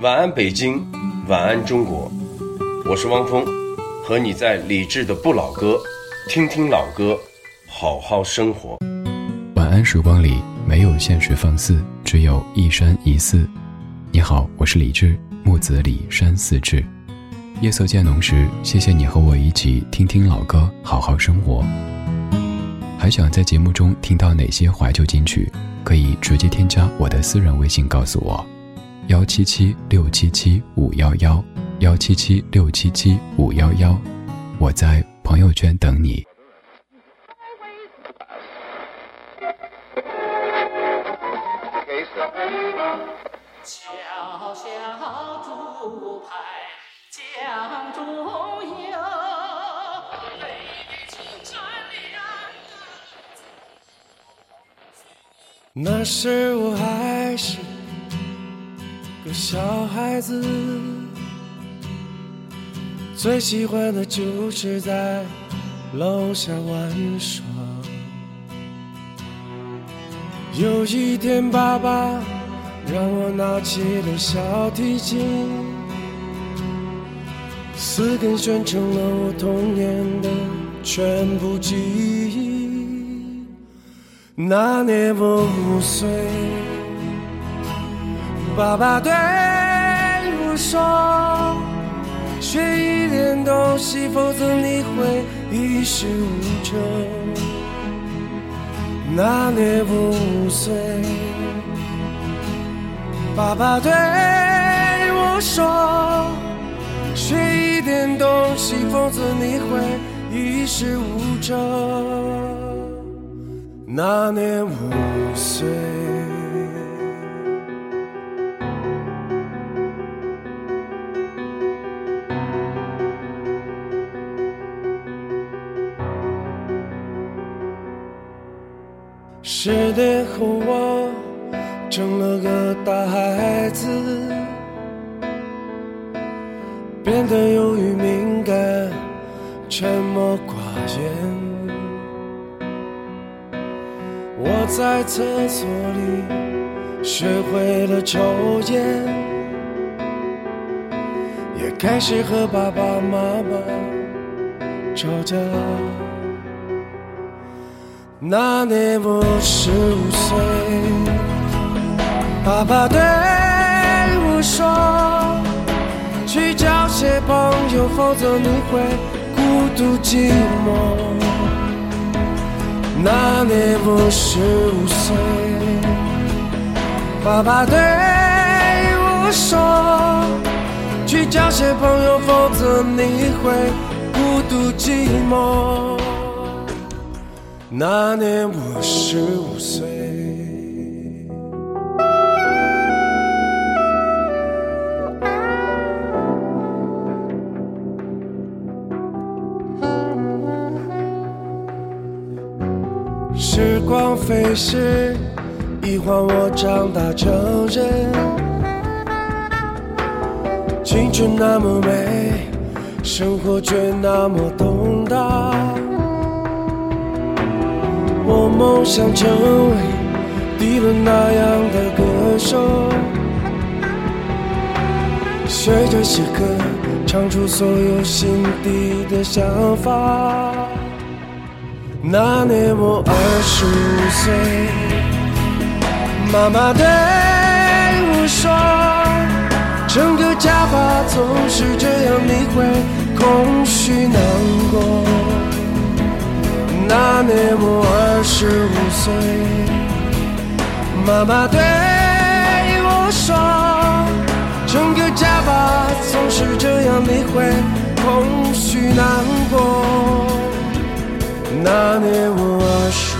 晚安，北京，晚安，中国。我是汪峰，和你在理智的不老歌，听听老歌，好好生活。晚安，时光里没有现实放肆，只有一山一寺。你好，我是李志，木子李山寺志。夜色渐浓时，谢谢你和我一起听听老歌，好好生活。还想在节目中听到哪些怀旧金曲？可以直接添加我的私人微信告诉我，幺七七六七七五幺幺，幺七七六七七五幺幺，我在朋友圈等你。那时我还是小孩子，最喜欢的就是在楼下玩耍。有一天，爸爸让我拿起了小提琴，四根弦成了我童年的全部记忆。那年我五岁，爸爸对我说：“学一点东西，否则你会一事无成。”那年五岁，爸爸对我说：“学一点东西，否则你会一事无成。”那年五岁，十年后我成了个大孩子，变得忧郁敏感，沉默寡言。我在厕所里学会了抽烟，也开始和爸爸妈妈吵架。那年我十五岁，爸爸对我说：“去交些朋友，否则你会孤独寂寞。”那年我十五岁，爸爸对我说：“去交些朋友，否则你会孤独寂寞。”那年我十五岁。时光飞逝，一晃我长大成人。青春那么美，生活却那么动荡。我梦想成为迪伦那样的歌手，学着写歌，唱出所有心底的想法。那年我二十五岁，妈妈对我说：“整个家吧总是这样，你会空虚难过。”那年我二十五岁，妈妈对我说：“整个家吧总是这样，你会空虚难过。”那年我二十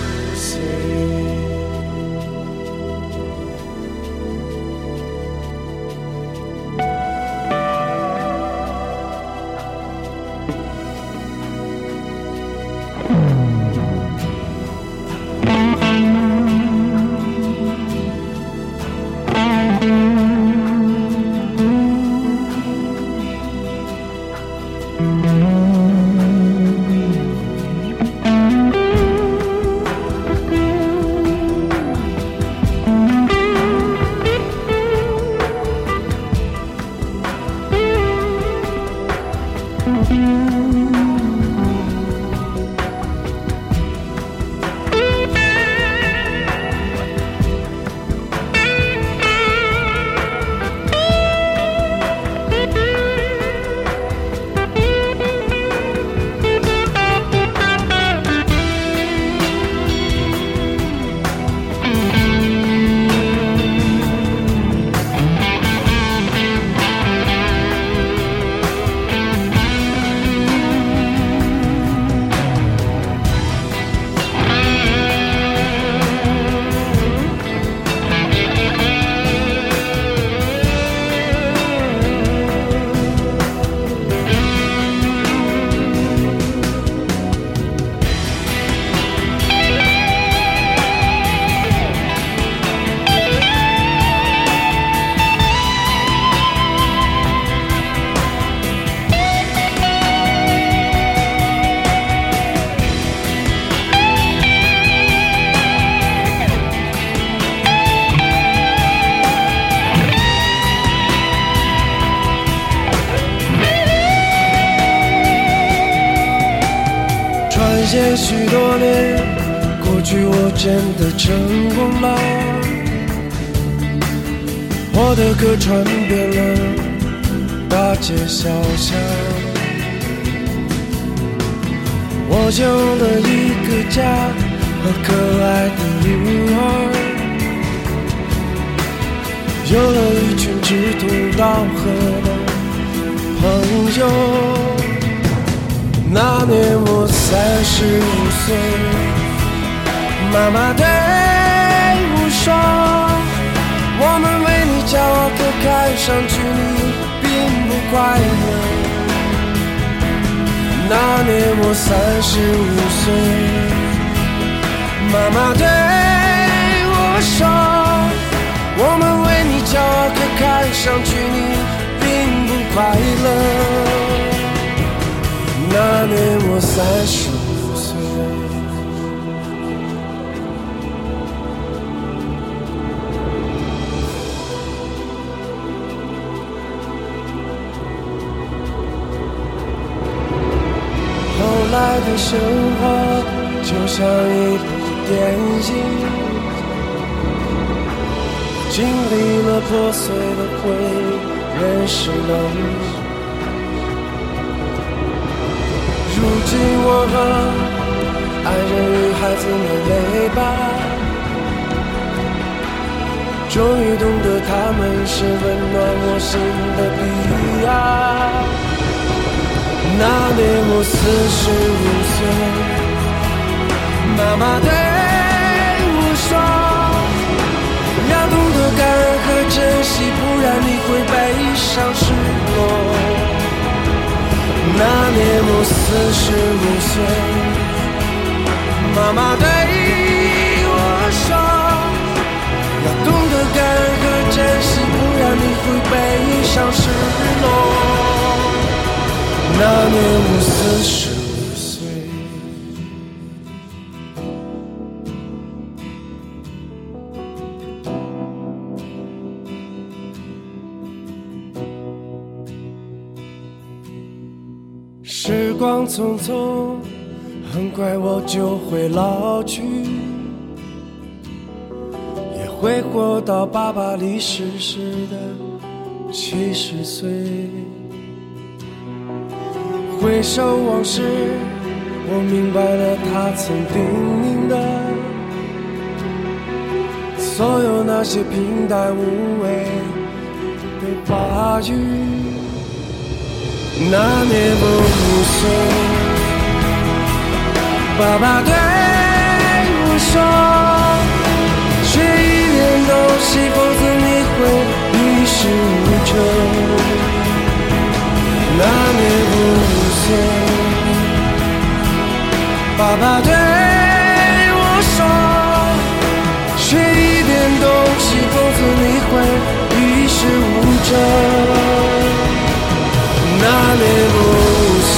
我的歌传遍了大街小巷，我有了一个家和可爱的女儿，有了一群志同道合的朋友。那年我三十五岁，妈妈对骄傲，可看上去你并不快乐。”那年我三十五岁，妈妈对我说：“我们为你骄傲，可看上去你并不快乐。”那年我三十生活就像一部电影，经历了破碎的回忆，认识了你。如今我和爱人与孩子们累吧，终于懂得他们是温暖我心的彼岸。那年我四十五岁，妈妈对我说，要懂得感恩和珍惜，不然你会悲伤失落。那年我四十五岁，妈妈对我说：“要懂得感恩和珍惜，不然你会悲伤失落。”那年我四十五岁，时。光匆匆，很快我就会老去，也会活到爸爸离世时的七十岁。回首往事，我明白了他曾叮咛的，所有那些平淡无味的话语。那年我五岁，爸爸对我说：“学一点东西，否则你会一事无成。”那年不，爸爸对我说：“学一点东西，否则你会一事无成。”那年五岁，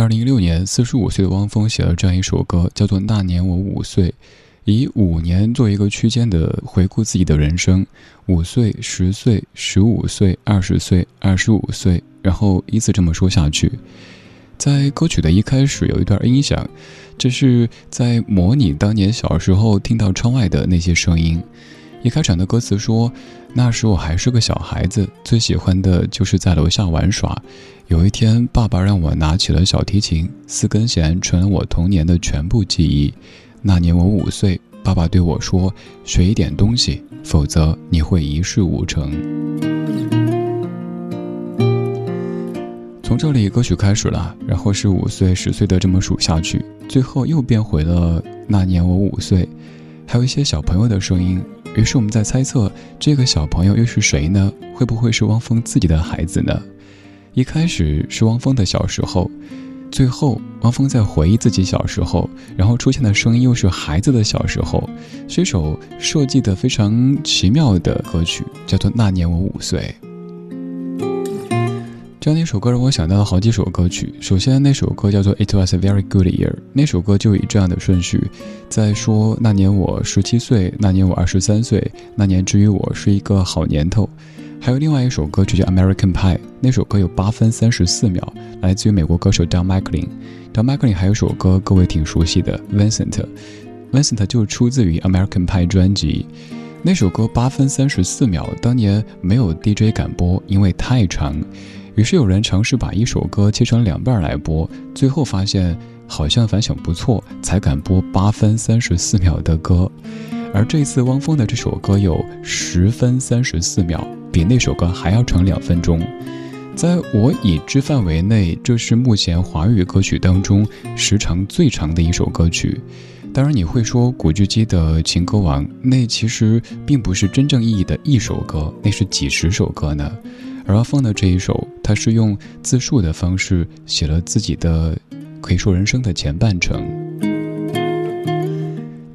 二零一六年，四十五岁的汪峰写了这样一首歌，叫做《那年我五岁》，以五年做一个区间的回顾自己的人生，五岁、十岁、十五岁、二十岁、二十五岁，然后依次这么说下去。在歌曲的一开始有一段音响，这是在模拟当年小时候听到窗外的那些声音。一开场的歌词说：“那时我还是个小孩子，最喜欢的就是在楼下玩耍。有一天，爸爸让我拿起了小提琴，四根弦成了我童年的全部记忆。那年我五岁，爸爸对我说：‘学一点东西，否则你会一事无成。’”从这里歌曲开始了，然后是五岁、十岁的这么数下去，最后又变回了那年我五岁，还有一些小朋友的声音。于是我们在猜测，这个小朋友又是谁呢？会不会是汪峰自己的孩子呢？一开始是汪峰的小时候，最后汪峰在回忆自己小时候，然后出现的声音又是孩子的小时候，是一首设计的非常奇妙的歌曲，叫做《那年我五岁》。这样的一首歌让我想到了好几首歌曲。首先，那首歌叫做《It Was a Very Good Year》，那首歌就以这样的顺序，在说那年我十七岁，那年我二十三岁，那年之于我是一个好年头。还有另外一首歌曲叫《American Pie》，那首歌有八分三十四秒，来自于美国歌手 Don McLean。Don McLean 还有首歌各位挺熟悉的《Vincent》，Vincent 就出自于《American Pie》专辑。那首歌八分三十四秒，当年没有 DJ 敢播，因为太长。于是有人尝试把一首歌切成两半来播，最后发现好像反响不错，才敢播八分三十四秒的歌。而这次汪峰的这首歌有十分三十四秒，比那首歌还要长两分钟。在我已知范围内，这是目前华语歌曲当中时长最长的一首歌曲。当然，你会说古巨基的《情歌王》那其实并不是真正意义的一首歌，那是几十首歌呢。而汪峰的这一首，他是用自述的方式写了自己的，可以说人生的前半程。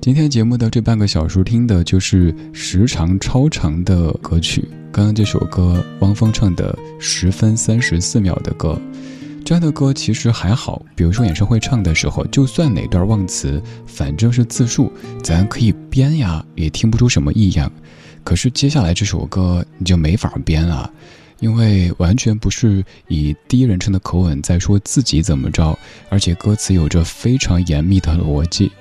今天节目的这半个小时听的就是时长超长的歌曲。刚刚这首歌，汪峰唱的十分三十四秒的歌，这样的歌其实还好。比如说演唱会唱的时候，就算哪段忘词，反正是自述，咱可以编呀，也听不出什么异样。可是接下来这首歌，你就没法编了。因为完全不是以第一人称的口吻在说自己怎么着，而且歌词有着非常严密的逻辑。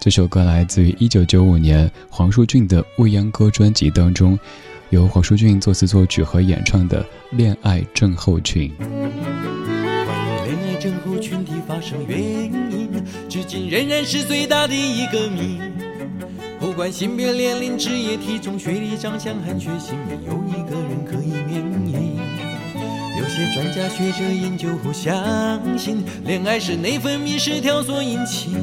这首歌来自于一九九五年黄舒骏的《未央歌》专辑当中，由黄舒骏作词作曲和演唱的《恋爱症候群》。关于恋爱症候群的发生原因，至今仍然是最大的一个谜。不管性别、年龄、职业、体重、学历、长相和血型，没有一个人可以免。些专家学者研究后相信，恋爱是内分泌失调所引起，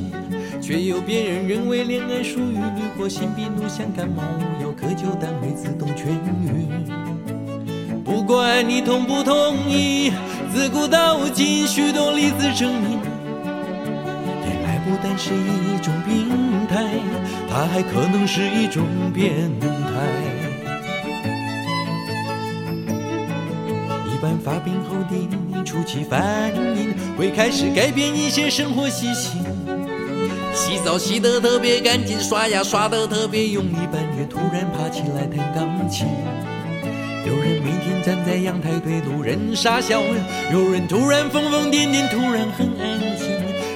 却有别人认为恋爱属于滤过性病毒，像感冒药可救，但会自动痊愈。不管你同不同意，自古到今许多例子证明，恋爱不单是一种病态。它还可能是一种变态。一般发病后的你初期反应会开始改变一些生活习性，洗澡洗得特别干净，刷牙刷得特别用力，半夜突然爬起来弹钢琴。有人每天站在阳台对路人傻笑，有人突然疯疯癫癫，突然很安静。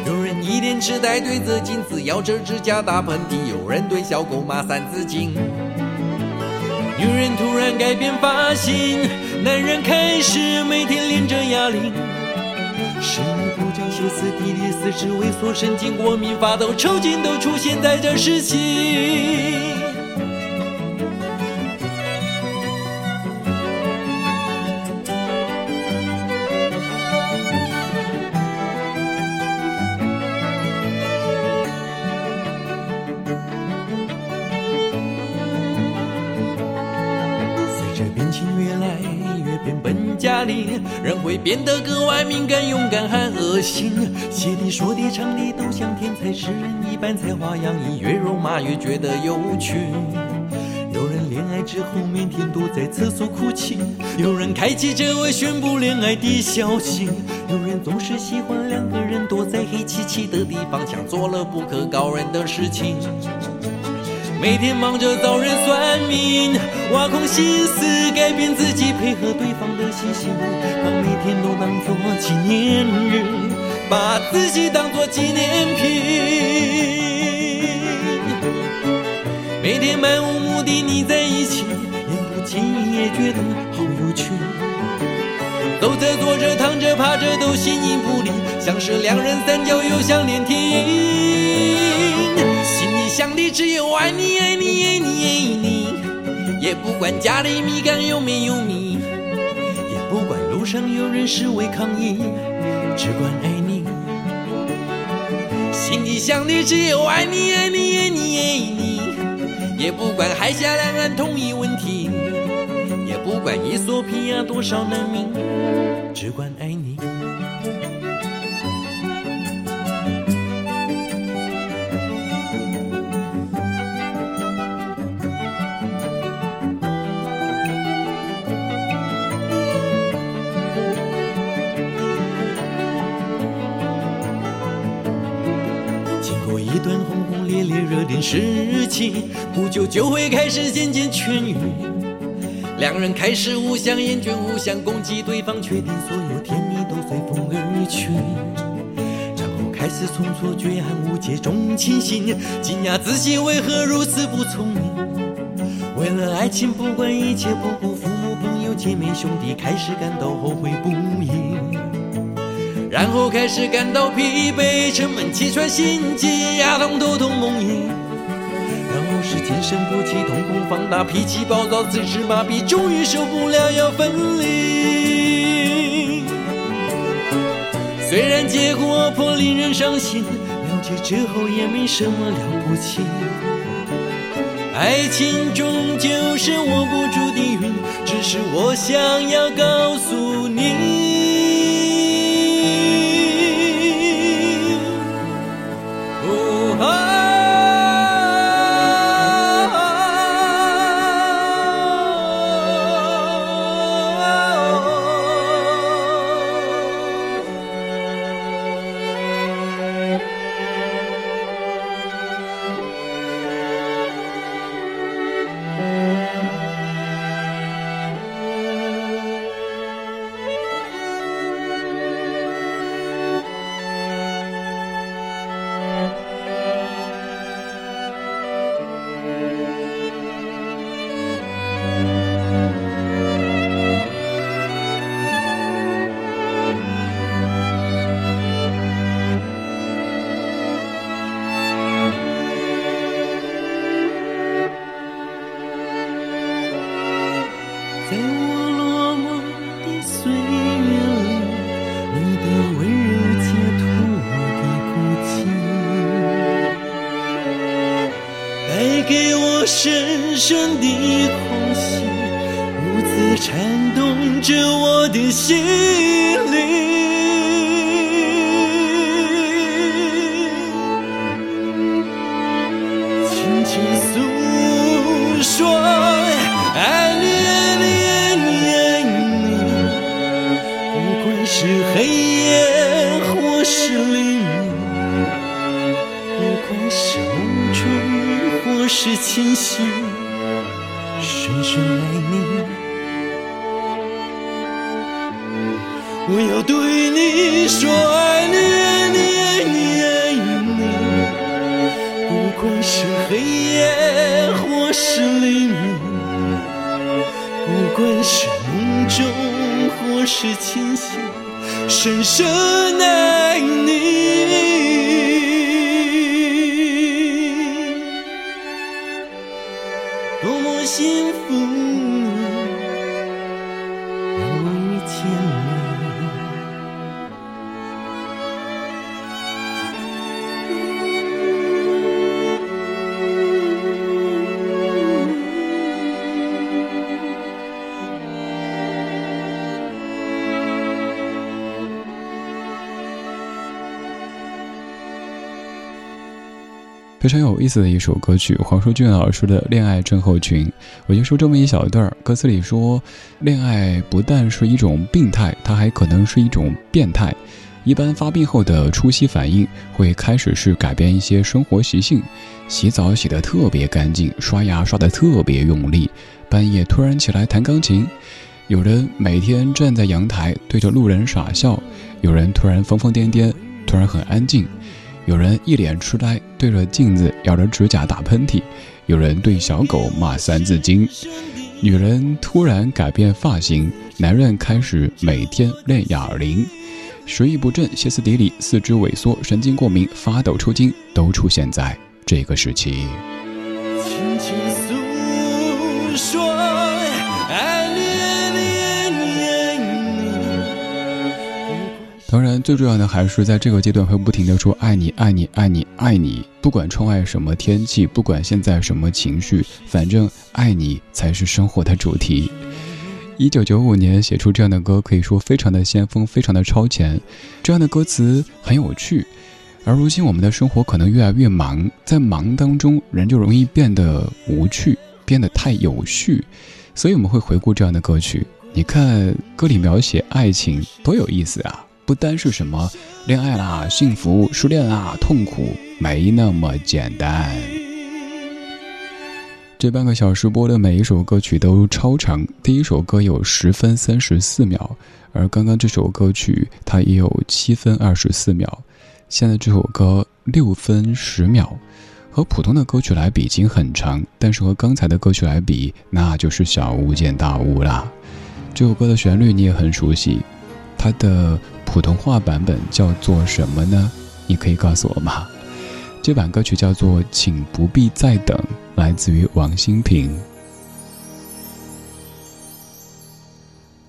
有人一脸痴呆对着镜子咬着指甲打喷嚏，有人对小狗骂三字经。女人突然改变发型，男人开始每天练着哑铃。食欲不振、歇斯底里、四肢萎缩、神经过敏、发抖、抽筋都出现在这时期。这病情越来变本加厉人会变得格外敏感、勇敢和恶心，写的、说的、唱的都像天才诗人一般才华洋溢，越肉麻越觉得有趣。有人恋爱之后每天都在厕所哭泣，有人开启这位宣布恋爱的消息，有人总是喜欢两个人躲在黑漆漆的地方，想做了不可告人的事情。每天忙着找人算命，挖空心思改变自己，配合对方的习性，把每天都当作纪念日。把自己当作纪念品。每天漫无目的腻在一起，言不经意也觉得好有趣。走着坐着躺着趴着都形影不离，像是两人三角又像连体婴。只有爱你爱你爱你爱你，也不管家里米缸有没有米，也不管路上有人示威抗议，只管爱你。心里想的只有爱你爱你爱你爱你，也不管海峡两岸统一问题。也不管伊索比亚多少难民，只管爱你。点事情，不久就会开始渐渐痊愈。两人开始互相厌倦，互相攻击对方，确定所有甜蜜都随风而去。然后开始从错觉和误解中清醒，惊讶自己为何如此不聪明。为了爱情，不管一切，不顾父母、朋友、姐妹、兄弟，开始感到后悔不已。然后开始感到疲惫、沉闷、气喘、心悸、牙痛、头痛、梦呓。是精神不济，瞳孔放大，脾气暴躁，四肢麻痹，终于受不了要分离。虽然结果颇令人伤心，了解之后也没什么了不起。爱情终究是握不住的云，只是我想要告诉你。给我深深的空隙，如此颤动着我的心灵。是清醒，深深爱你。非常有意思的一首歌曲，黄舒骏老师的《恋爱症候群》。我就说这么一小段儿，歌词里说，恋爱不但是一种病态，它还可能是一种变态。一般发病后的初期反应会开始是改变一些生活习性，洗澡洗得特别干净，刷牙刷得特别用力，半夜突然起来弹钢琴。有人每天站在阳台对着路人傻笑，有人突然疯疯癫癫。突然很安静。有人一脸痴呆，对着镜子咬着指甲打喷嚏；有人对小狗骂三字经；女人突然改变发型；男人开始每天练哑铃。食欲不振、歇斯底里、四肢萎缩、神经过敏、发抖、抽筋，都出现在这个时期。当然，最重要的还是在这个阶段会不停的说爱你爱你爱你爱你，不管窗外什么天气，不管现在什么情绪，反正爱你才是生活的主题。一九九五年写出这样的歌，可以说非常的先锋，非常的超前。这样的歌词很有趣，而如今我们的生活可能越来越忙，在忙当中，人就容易变得无趣，变得太有序，所以我们会回顾这样的歌曲。你看歌里描写爱情多有意思啊！不单是什么恋爱啦、幸福、失恋啦、痛苦，没那么简单。这半个小时播的每一首歌曲都超长，第一首歌有十分三十四秒，而刚刚这首歌曲它也有七分二十四秒，现在这首歌六分十秒，和普通的歌曲来比已经很长，但是和刚才的歌曲来比，那就是小巫见大巫啦。这首歌的旋律你也很熟悉，它的普通话版本叫做什么呢？你可以告诉我吗？这版歌曲叫做《请不必再等》。来自于王心平。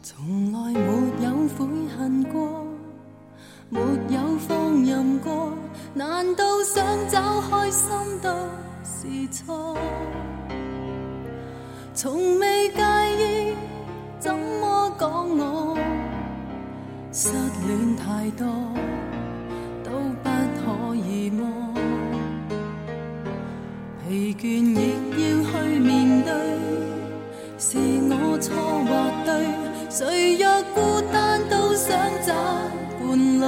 从来没有悔恨过，没有放任过，难道想找开心都是错？从未介意怎么讲我失恋太多，都不可以么？疲倦亦要去面对，是我错或对？谁若孤单都想找伴侣，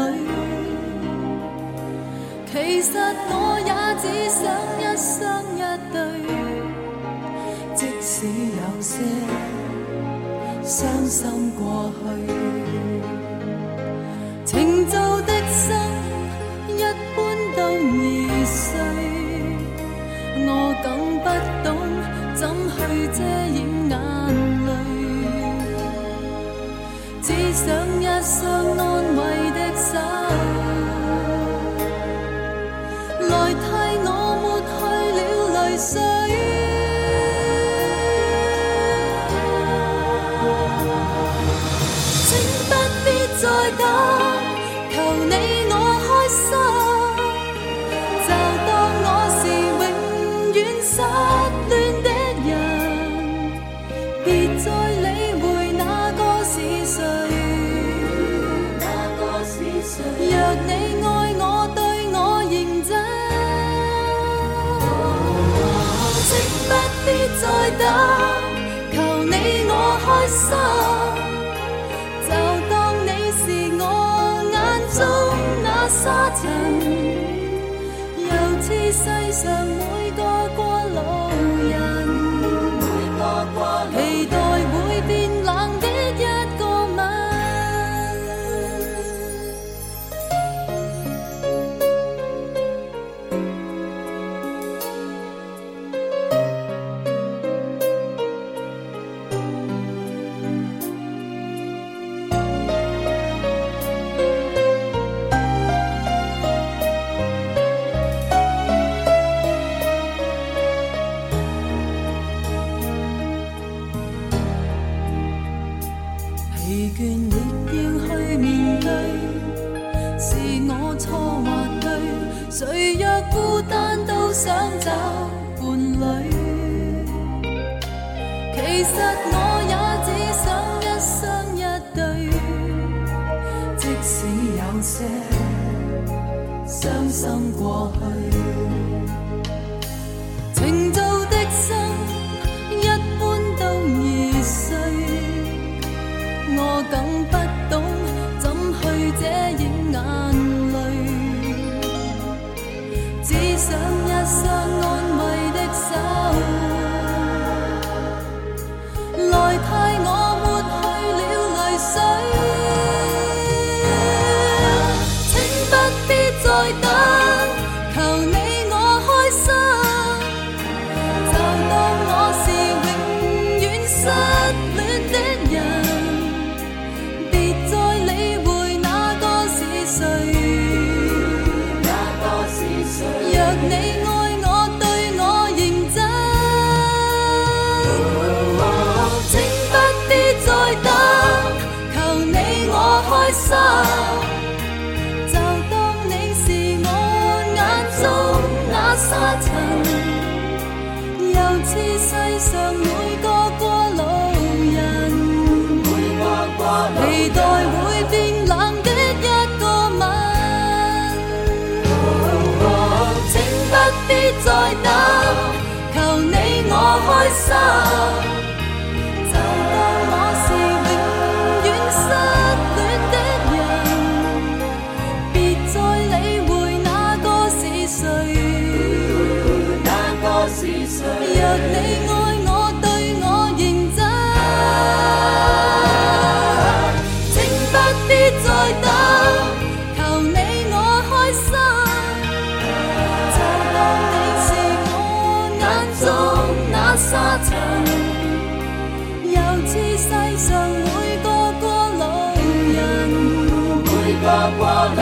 其实我也只想一生一对。即使有些伤心过去，情造的心一般都易碎。我更不懂怎去遮掩眼泪，只想一双安慰的手，来替我抹去了泪水。求你我开心，过去。心，就当你是我眼中那沙尘，又似世上每个过路人。期待会变冷的一个吻。请不必再等，求你我开心。每